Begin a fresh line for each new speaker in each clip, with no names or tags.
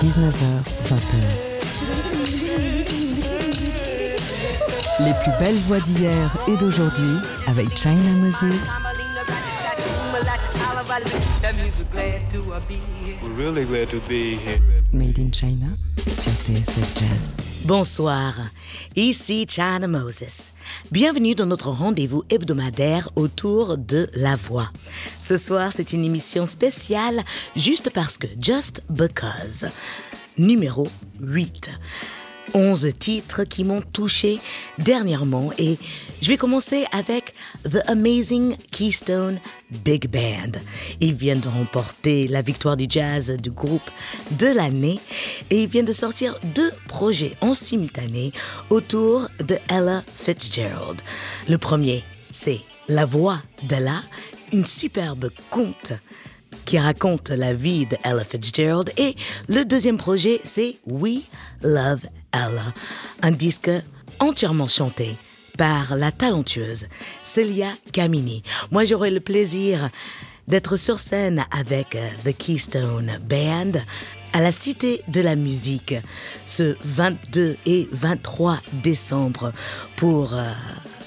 19h, 20h. Les plus belles voix d'hier et d'aujourd'hui avec China Moses. Made in China
Bonsoir, ici China Moses. Bienvenue dans notre rendez-vous hebdomadaire autour de la voix. Ce soir, c'est une émission spéciale juste parce que, just because. Numéro 8. 11 titres qui m'ont touché dernièrement et je vais commencer avec The Amazing Keystone Big Band. Ils viennent de remporter la victoire du jazz du groupe de l'année et ils viennent de sortir deux projets en simultané autour de Ella Fitzgerald. Le premier, c'est La voix d'Ella, une superbe conte qui raconte la vie de Ella Fitzgerald. Et le deuxième projet, c'est We Love Un disque entièrement chanté par la talentueuse Celia Camini. Moi, j'aurai le plaisir d'être sur scène avec The Keystone Band à la Cité de la Musique ce 22 et 23 décembre pour euh,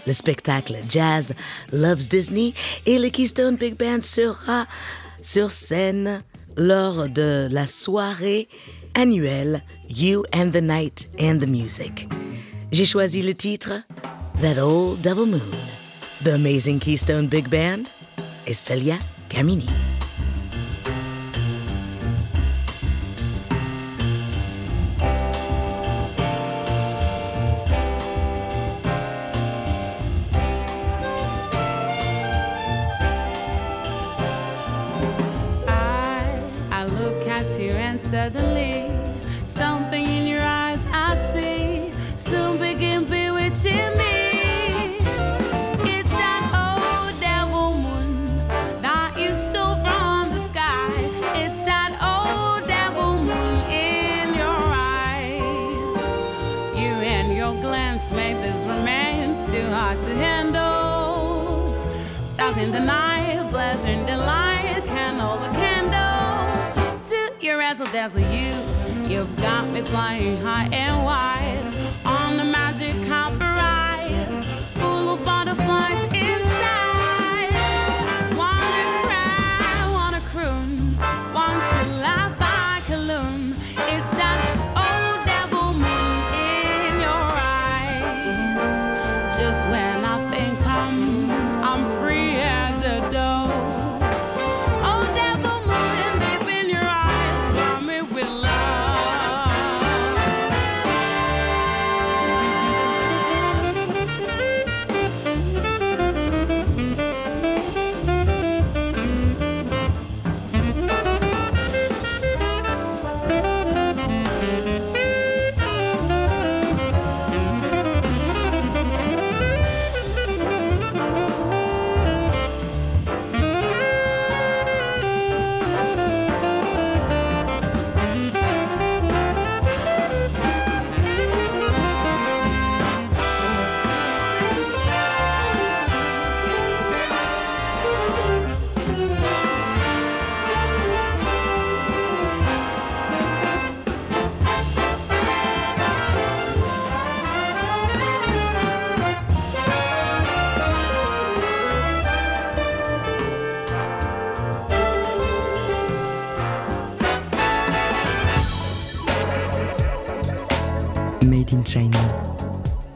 le spectacle Jazz Loves Disney et le Keystone Big Band sera sur scène lors de la soirée annuelle You and the Night and the Music. J'ai choisi le titre That Old Devil Moon, The Amazing Keystone Big Band et Celia Camini.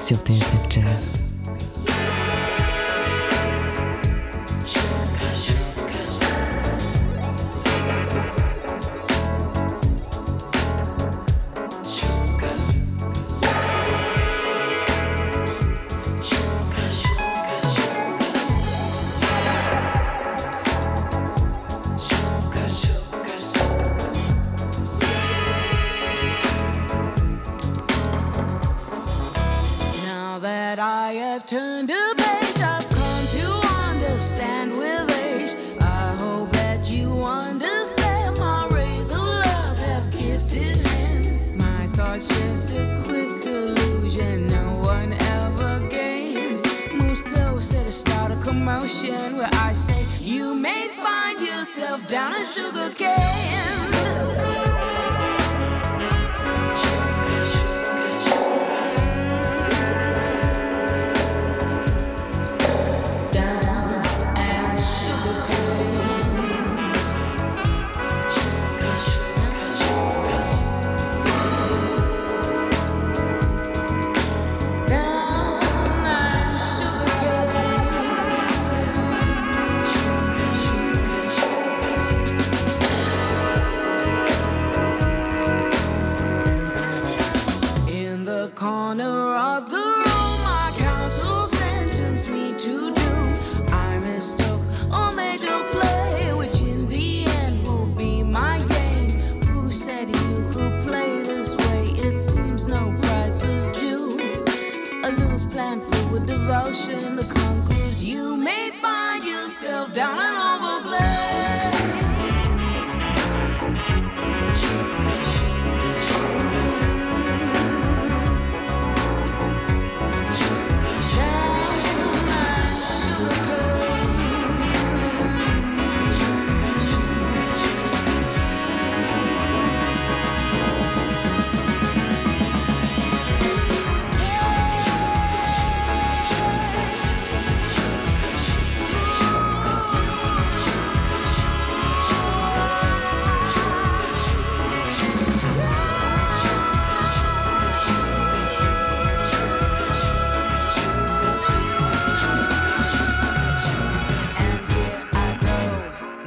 Sur TSF Jazz.
Sugar you may find yourself down and over.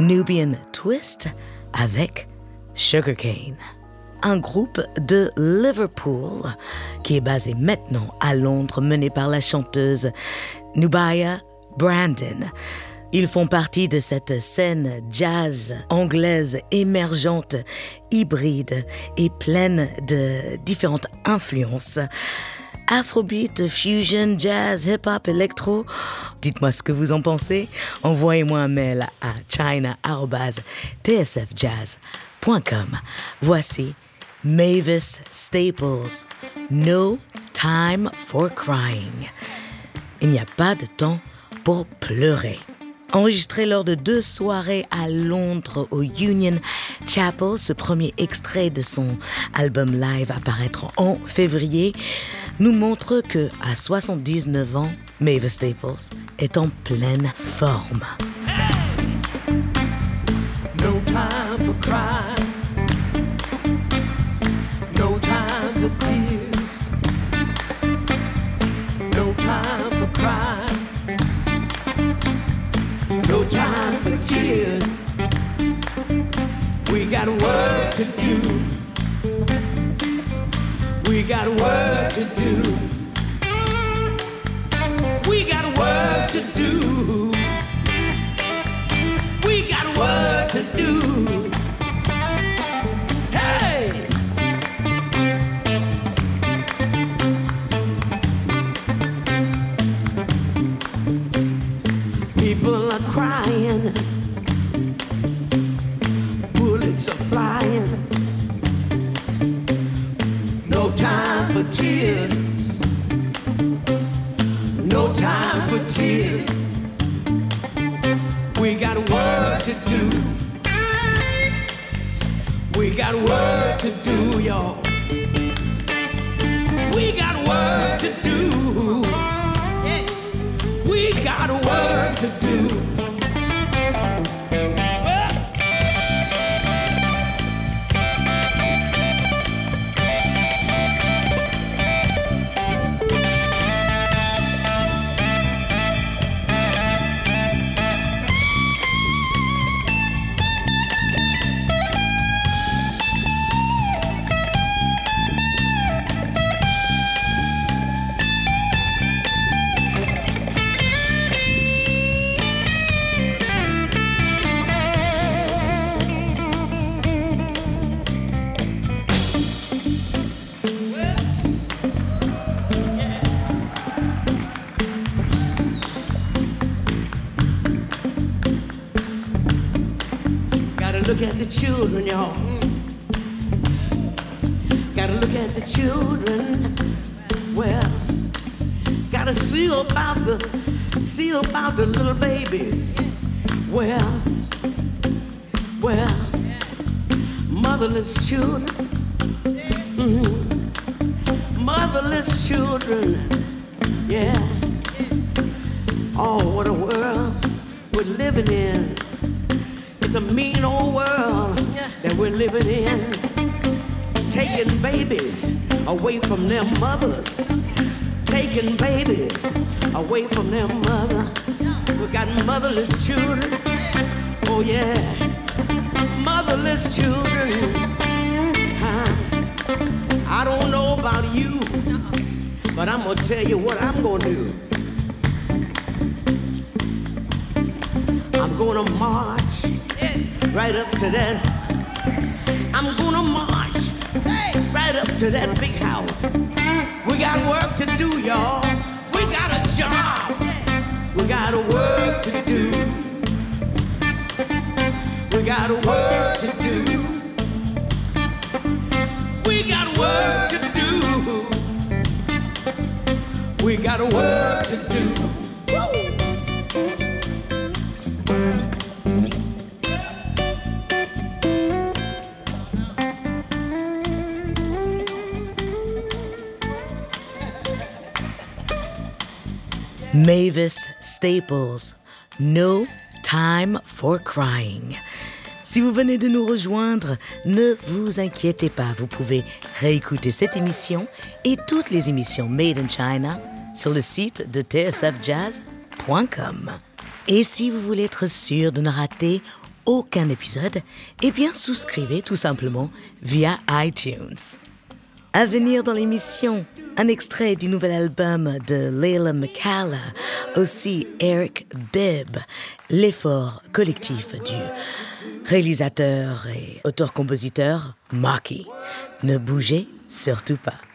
Nubian Twist avec Sugarcane. Un groupe de Liverpool qui est basé maintenant à Londres, mené par la chanteuse Nubaya Brandon. Ils font partie de cette scène jazz anglaise émergente, hybride et pleine de différentes influences. Afrobeat, fusion, jazz, hip-hop, électro. Dites-moi ce que vous en pensez. Envoyez-moi un mail à china.tsfjazz.com. Voici Mavis Staples. No time for crying. Il n'y a pas de temps pour pleurer. Enregistré lors de deux soirées à Londres au Union Chapel, ce premier extrait de son album live à paraître en février nous montre que à 79 ans, Mavis Staples est en pleine forme.
Yeah, motherless children. Huh? I don't know about you, but I'm gonna tell you what I'm gonna do. I'm gonna march right up to that. I'm gonna march right up to that big house. We got work to do, y'all. We got a job. We got a work to do. Got a work to do. We got work to do. We got work to do.
Mavis Staples, No Time for Crying. Si vous venez de nous rejoindre, ne vous inquiétez pas, vous pouvez réécouter cette émission et toutes les émissions Made in China sur le site de tsfjazz.com. Et si vous voulez être sûr de ne rater aucun épisode, eh bien souscrivez tout simplement via iTunes. À venir dans l'émission, un extrait du nouvel album de Leila McCalla, aussi Eric Bibb, l'effort collectif du réalisateur et auteur-compositeur Marky. Ne bougez surtout pas.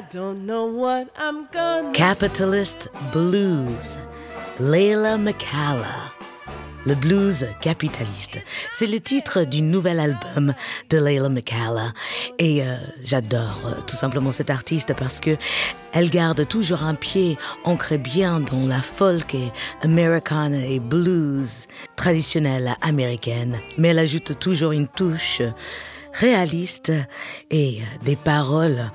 Don't know what I'm gonna
Capitalist Blues, Leila McCalla. Le blues capitaliste, c'est le titre du nouvel album de Leila McCalla. Et euh, j'adore euh, tout simplement cette artiste parce que elle garde toujours un pied ancré bien dans la folk et americana et blues traditionnelle américaine. Mais elle ajoute toujours une touche réaliste et euh, des paroles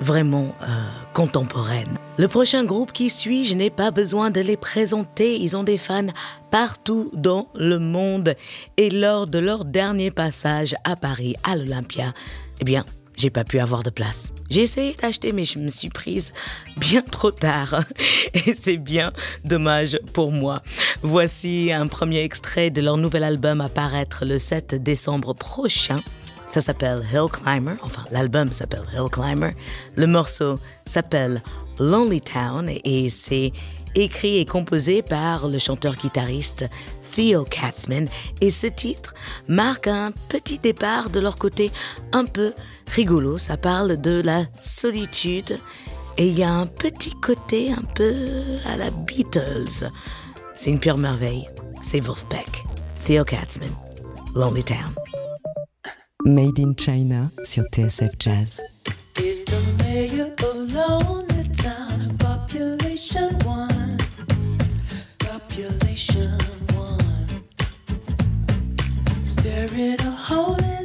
vraiment euh, contemporaines. Le prochain groupe qui suit, je n'ai pas besoin de les présenter, ils ont des fans partout dans le monde. Et lors de leur dernier passage à Paris, à l'Olympia, eh bien, j'ai pas pu avoir de place. J'ai essayé d'acheter, mais je me suis prise bien trop tard. Et c'est bien dommage pour moi. Voici un premier extrait de leur nouvel album à paraître le 7 décembre prochain. Ça s'appelle Hill Climber. Enfin, l'album s'appelle Hill Climber. Le morceau s'appelle Lonely Town et c'est écrit et composé par le chanteur-guitariste Theo Katzman. Et ce titre marque un petit départ de leur côté un peu rigolo. Ça parle de la solitude et il y a un petit côté un peu à la Beatles. C'est une pure merveille. C'est Wolfpack. Theo Katzman. Lonely Town.
Made in China sur TSF Jazz.
is the mayor of Lonely Town. Population one, population one. Staring a hole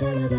da da da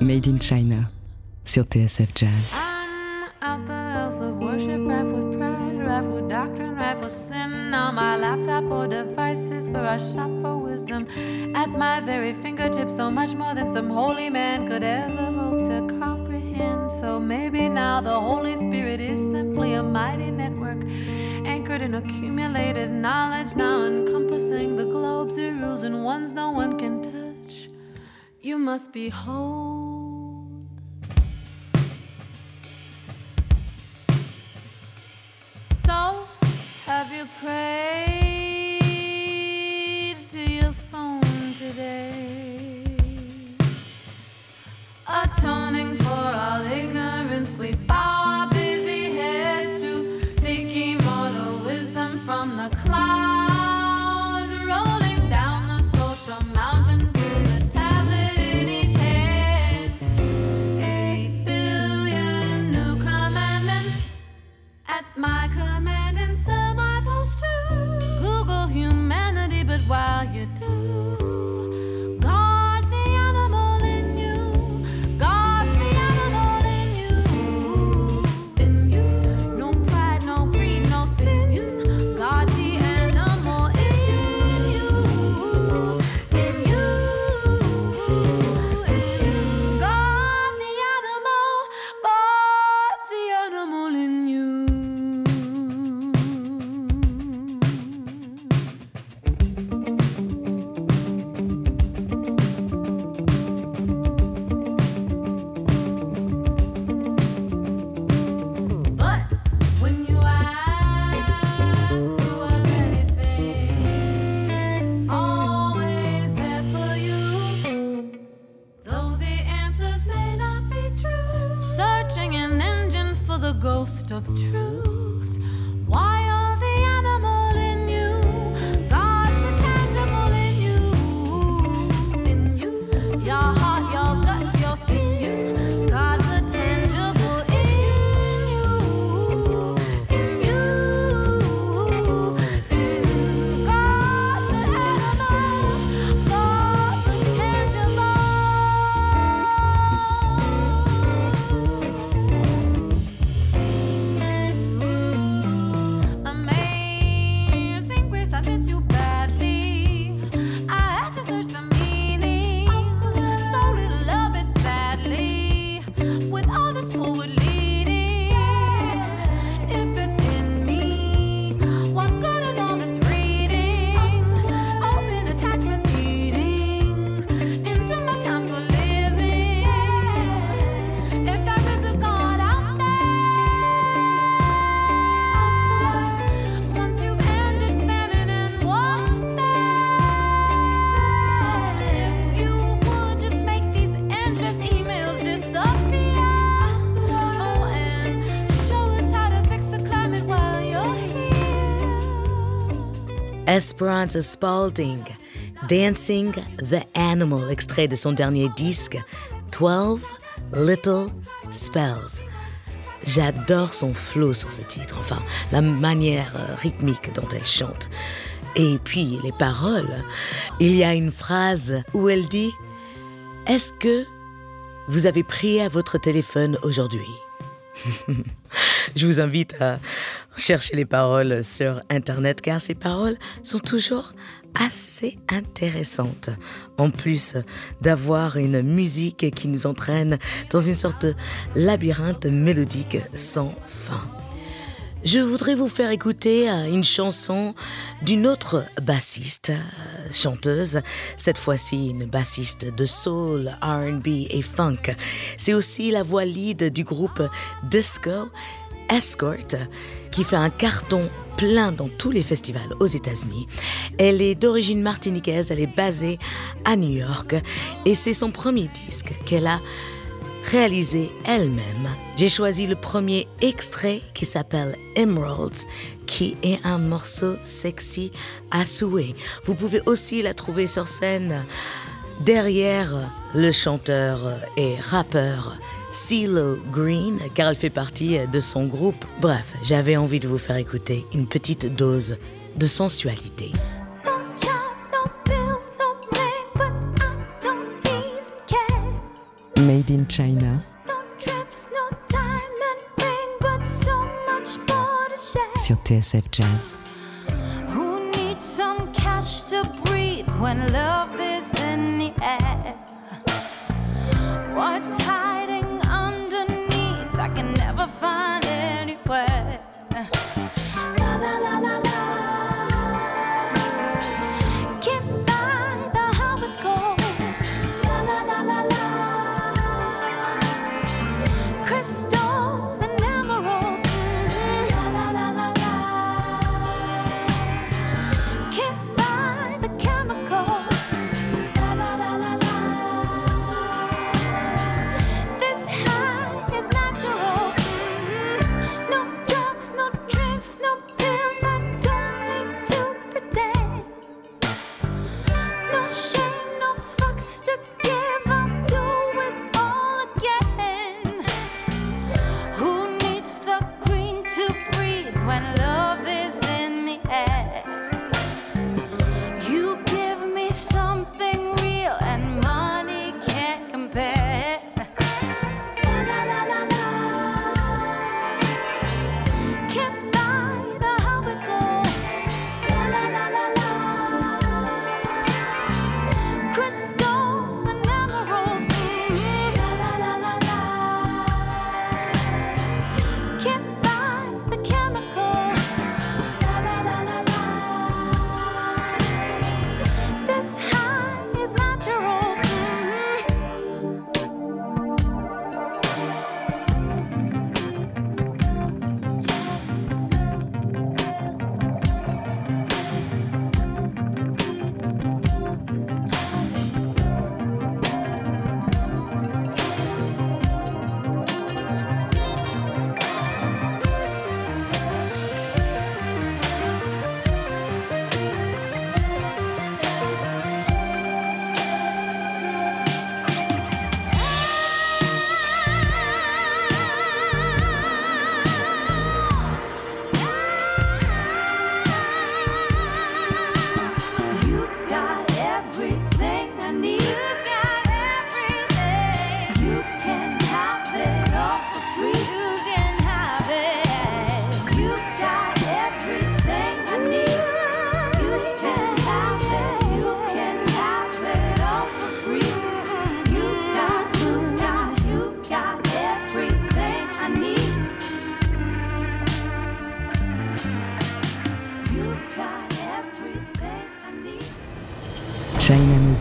Made in China sur TSF Jazz.
I'm out the house of worship, rife with pride, rife with doctrine, rife with sin. On my laptop or devices where I shop for wisdom. At my very fingertips, so much more than some holy man could ever hope to comprehend. So maybe now the Holy Spirit is simply a mighty network anchored in accumulated knowledge, now encompassing the globes rules and ones no one can touch. You must behold. So, I don't.
Esperanza Spalding, Dancing the Animal, extrait de son dernier disque, 12 Little Spells. J'adore son flow sur ce titre, enfin, la manière euh, rythmique dont elle chante. Et puis, les paroles. Il y a une phrase où elle dit Est-ce que vous avez prié à votre téléphone aujourd'hui? Je vous invite à chercher les paroles sur Internet car ces paroles sont toujours assez intéressantes. En plus d'avoir une musique qui nous entraîne dans une sorte de labyrinthe mélodique sans fin. Je voudrais vous faire écouter euh, une chanson d'une autre bassiste, euh, chanteuse, cette fois-ci une bassiste de soul, RB et funk. C'est aussi la voix lead du groupe disco Escort, qui fait un carton plein dans tous les festivals aux États-Unis. Elle est d'origine martiniquaise, elle est basée à New York et c'est son premier disque qu'elle a réalisé elle-même. J'ai choisi le premier extrait qui s'appelle Emeralds, qui est un morceau sexy à souhait. Vous pouvez aussi la trouver sur scène derrière le chanteur et rappeur CeeLo Green, car elle fait partie de son groupe. Bref, j'avais envie de vous faire écouter une petite dose de sensualité.
No job, no bills, no bling, but I don't even care.
Made in China
No trips, no time and ring, but so much more to share.
sur TSF Jazz.
Who needs some cash to breathe when love is in the air? What's find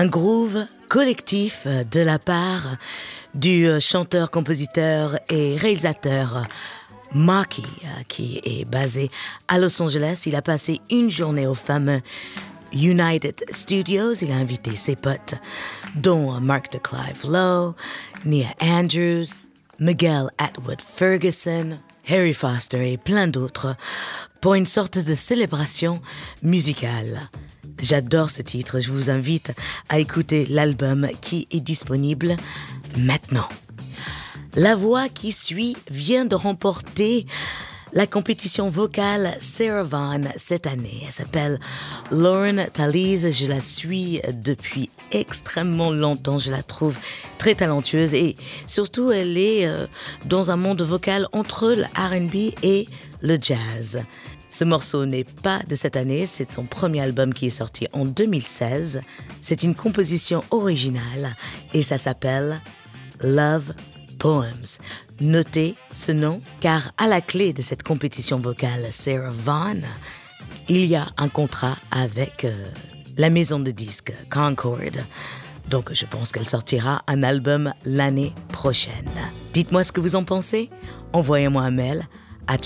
Un groove collectif de la part du chanteur, compositeur et réalisateur Marky, qui est basé à Los Angeles. Il a passé une journée au fameux United Studios. Il a invité ses potes, dont Mark de Clive Lowe, Nia Andrews, Miguel Atwood Ferguson, Harry Foster et plein d'autres pour une sorte de célébration musicale. J'adore ce titre, je vous invite à écouter l'album qui est disponible maintenant. La voix qui suit vient de remporter la compétition vocale Sarah Vaughan cette année. Elle s'appelle Lauren Talise. Je la suis depuis extrêmement longtemps. Je la trouve très talentueuse et surtout elle est euh, dans un monde vocal entre le RB et le jazz. Ce morceau n'est pas de cette année, c'est son premier album qui est sorti en 2016. C'est une composition originale et ça s'appelle Love Poems. Notez ce nom car à la clé de cette compétition vocale Sarah Vaughan, il y a un contrat avec euh, la maison de disques Concord. Donc je pense qu'elle sortira un album l'année prochaine. Dites-moi ce que vous en pensez. Envoyez-moi un mail à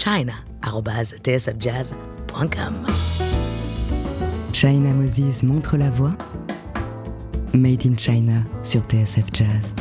china.tsfjazz.com.
China Moses montre la voie. Made in China sur TSF Jazz.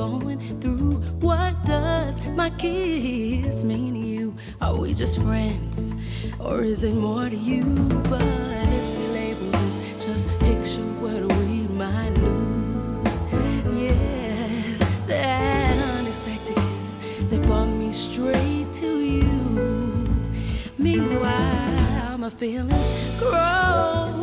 Going through. What does my kiss mean to you? Are we just friends, or is it more to you? But if we label this, just picture what we might lose. Yes, that unexpected kiss that brought me straight to you. Meanwhile, my feelings grow, grow,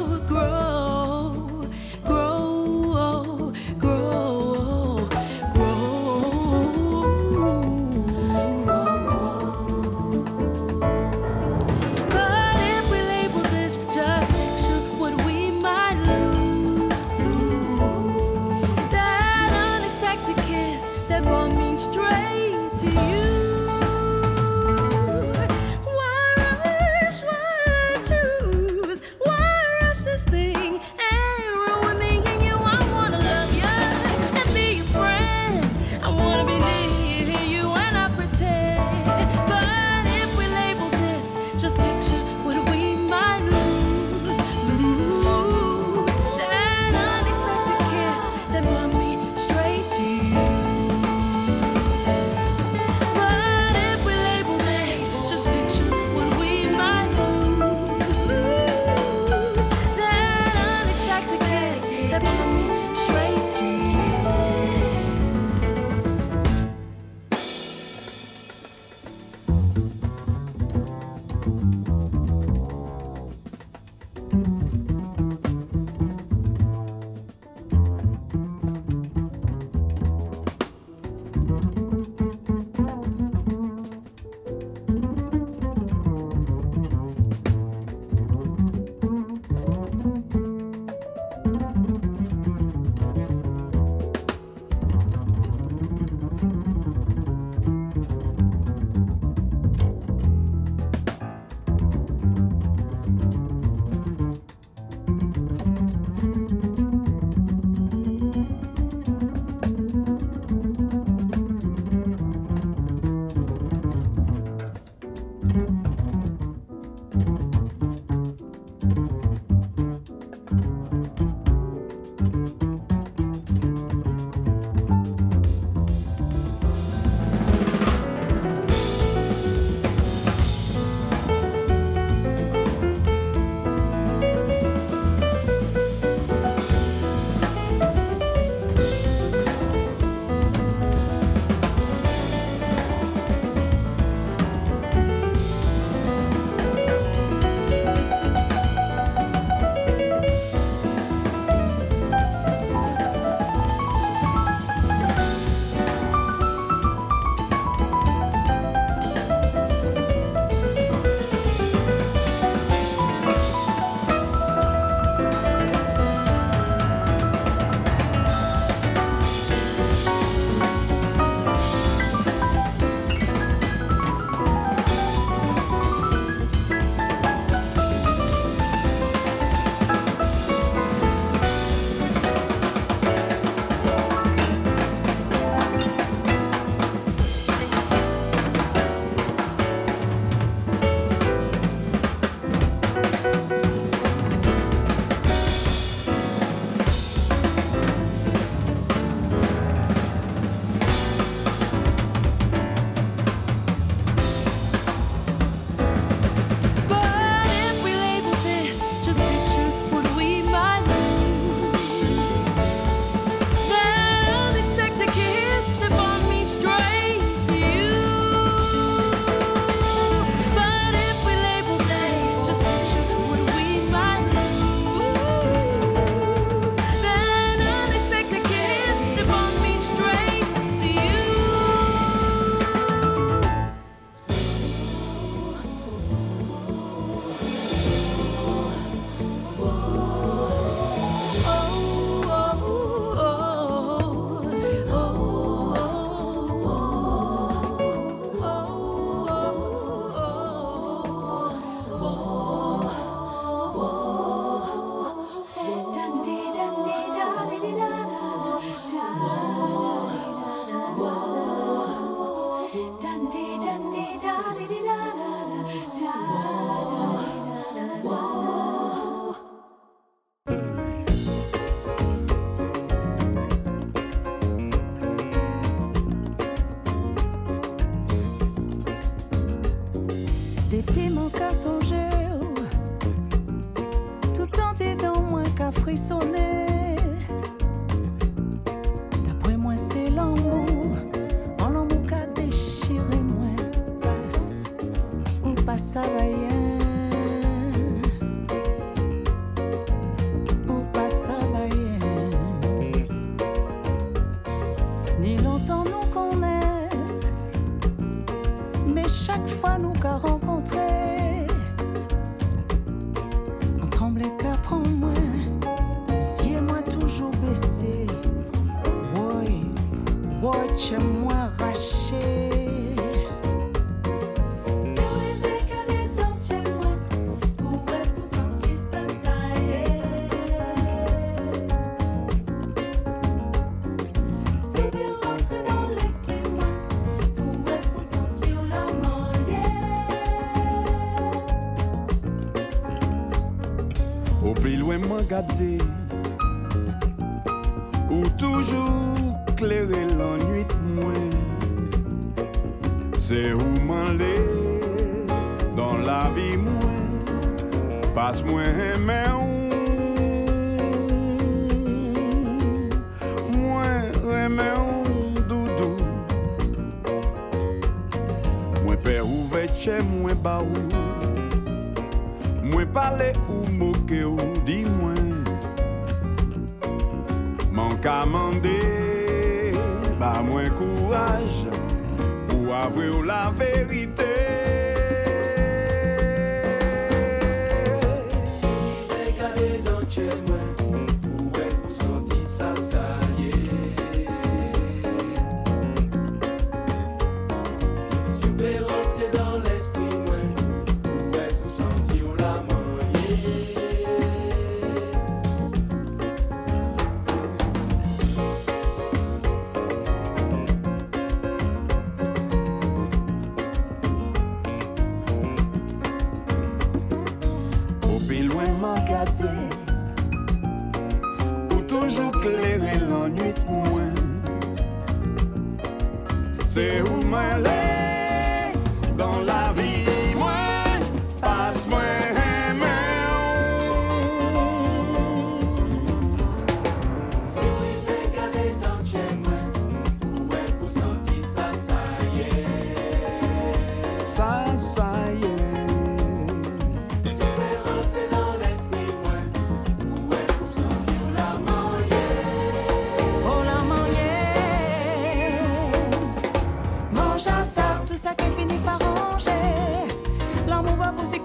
D'après moi, c'est l'amour, en l'amour qu'a déchiré moi, passe. Ou pas ça va.
Ka mande Ba mwen kouraj Pou avre ou la verite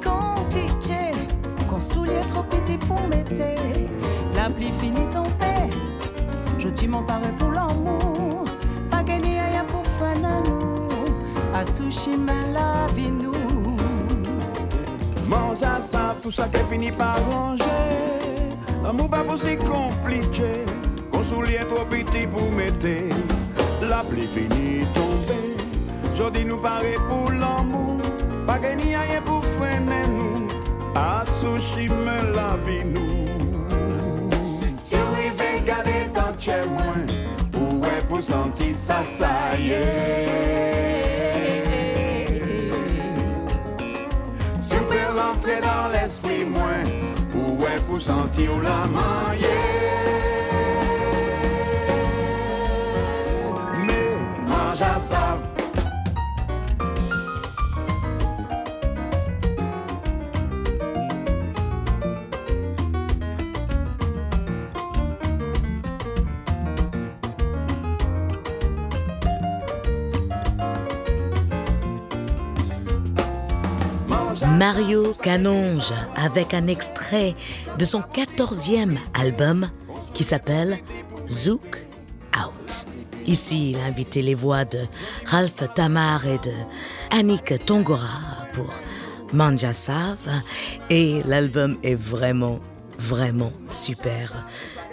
Pour si
compliqué, qu'on soulier trop petit pour mettre. La pluie finit tomber, je dis mon pareil pour l'amour. Pas gagné rien pour nous, à sushi mais la vie nous.
Mange à ça, tout ça qui finit par ranger L'amour pas aussi compliqué Qu'on soulier trop petit pour mettre La pluie finit tomber Jodi nous paraît pour l'amour Pas gagné rien pour Sushi mais la vie nous Si vous rivez garder dans chez moi Où est pour sentir ça, ça y est Si vous pouvez rentrer dans l'esprit moins Où est pour sentir la manier Mais mange à
Mario Canonge avec un extrait de son 14e album qui s'appelle Zouk Out. Ici, il a invité les voix de Ralph Tamar et de Annick Tongora pour Manja Sav et l'album est vraiment, vraiment super.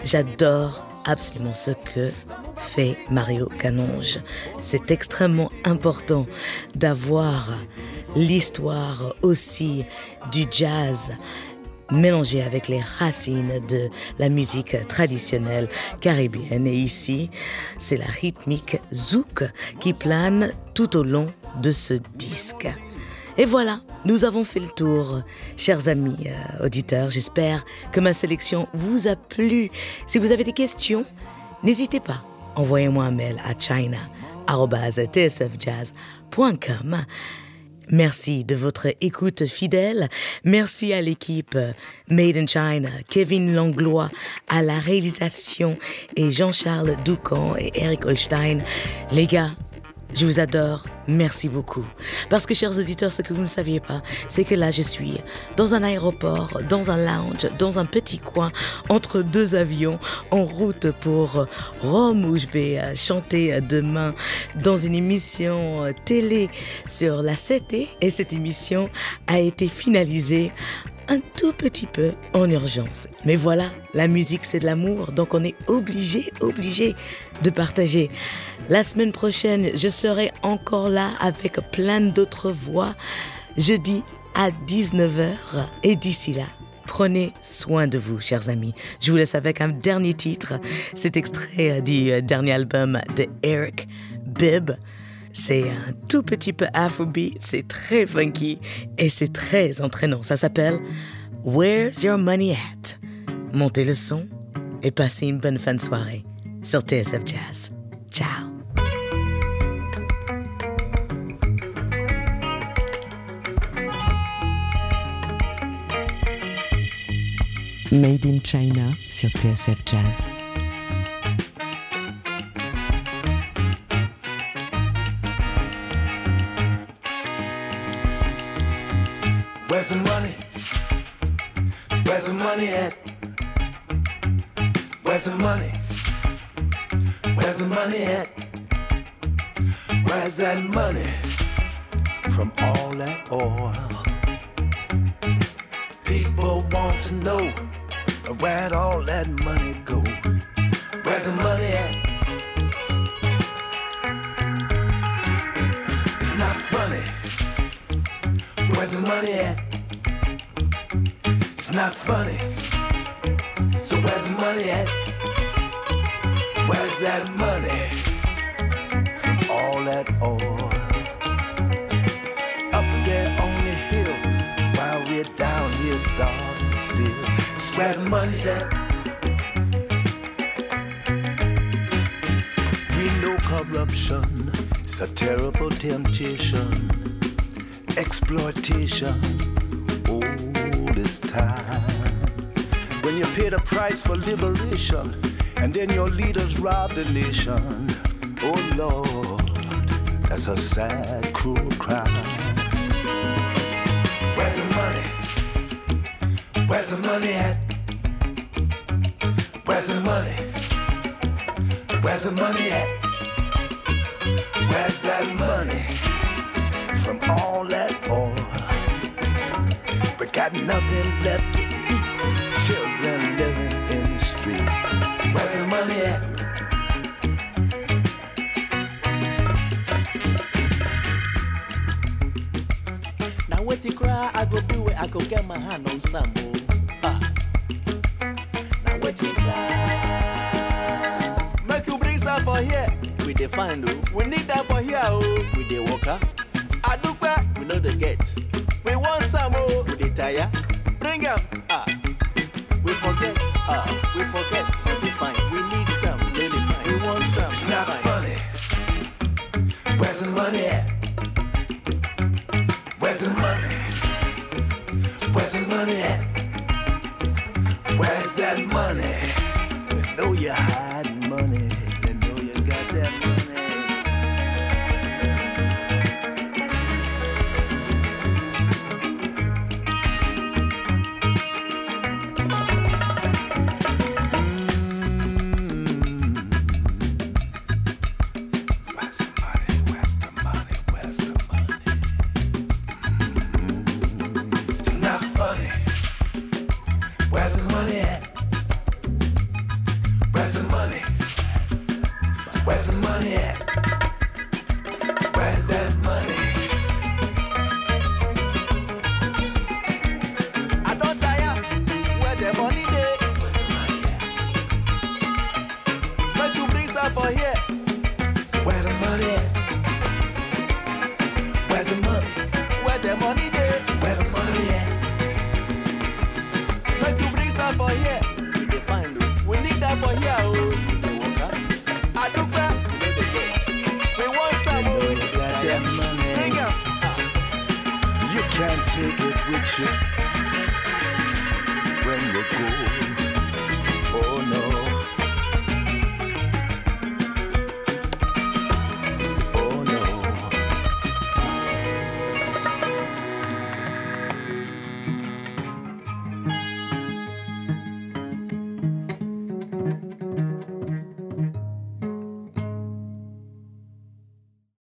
J'adore absolument ce que fait Mario Canonge. C'est extrêmement important d'avoir l'histoire aussi du jazz mélangé avec les racines de la musique traditionnelle caribéenne. Et ici, c'est la rythmique zouk qui plane tout au long de ce disque. Et voilà, nous avons fait le tour. Chers amis euh, auditeurs, j'espère que ma sélection vous a plu. Si vous avez des questions, n'hésitez pas. Envoyez-moi un mail à china.tsfjazz.com. Merci de votre écoute fidèle. Merci à l'équipe Made in China, Kevin Langlois à la réalisation et Jean-Charles Doucan et Eric Holstein. Les gars, je vous adore. Merci beaucoup. Parce que, chers auditeurs, ce que vous ne saviez pas, c'est que là, je suis dans un aéroport, dans un lounge, dans un petit coin, entre deux avions, en route pour Rome, où je vais euh, chanter demain dans une émission euh, télé sur la 7 Et cette émission a été finalisée un tout petit peu en urgence. Mais voilà, la musique c'est de l'amour, donc on est obligé, obligé de partager. La semaine prochaine, je serai encore là avec plein d'autres voix, jeudi à 19h. Et d'ici là, Prenez soin de vous, chers amis. Je vous laisse avec un dernier titre. C'est extrait du euh, dernier album de Eric Bibb. C'est un tout petit peu afrobeat, c'est très funky et c'est très entraînant. Ça s'appelle Where's Your Money At? Montez le son et passez une bonne fin de soirée sur TSF Jazz. Ciao!
Made in China sur TSF Jazz.
Where's the money? Where's the money at? Where's the money? Where's the money at? Where's that money from all that oil? People want to know where'd all that money go? Where's the money at? It's not funny. Where's the money at? It's not funny. So where's the money at? Where's that money from all that oil? Up there on the hill, while we're down here starving still. It's where the money's at. We know corruption is a terrible temptation exploitation all this time. When you pay the price for liberation, and then your leaders rob the nation. Oh Lord, that's a sad, cruel crime. Where's the? Where's the money at? Where's the money? Where's the money at? Where's that money? from all that oil. But got nothing left to eat. Children living in the street. Where's the money at?
Now what you cry, I go do it, I go get my hand on some. Ah. Now what you cry? Make you bring some for here. We dey find oh. We need that for here oh. We dey worker. Adupa, we know the get. We want some oh. We dey tire. Bring 'em. Ah. We forget. Ah. We forget. We dey find. We need some. We really find. We want some.
It's not funny. Where's the money at? Where's the money? Where's the money at? Where's that money? You know you're hiding money.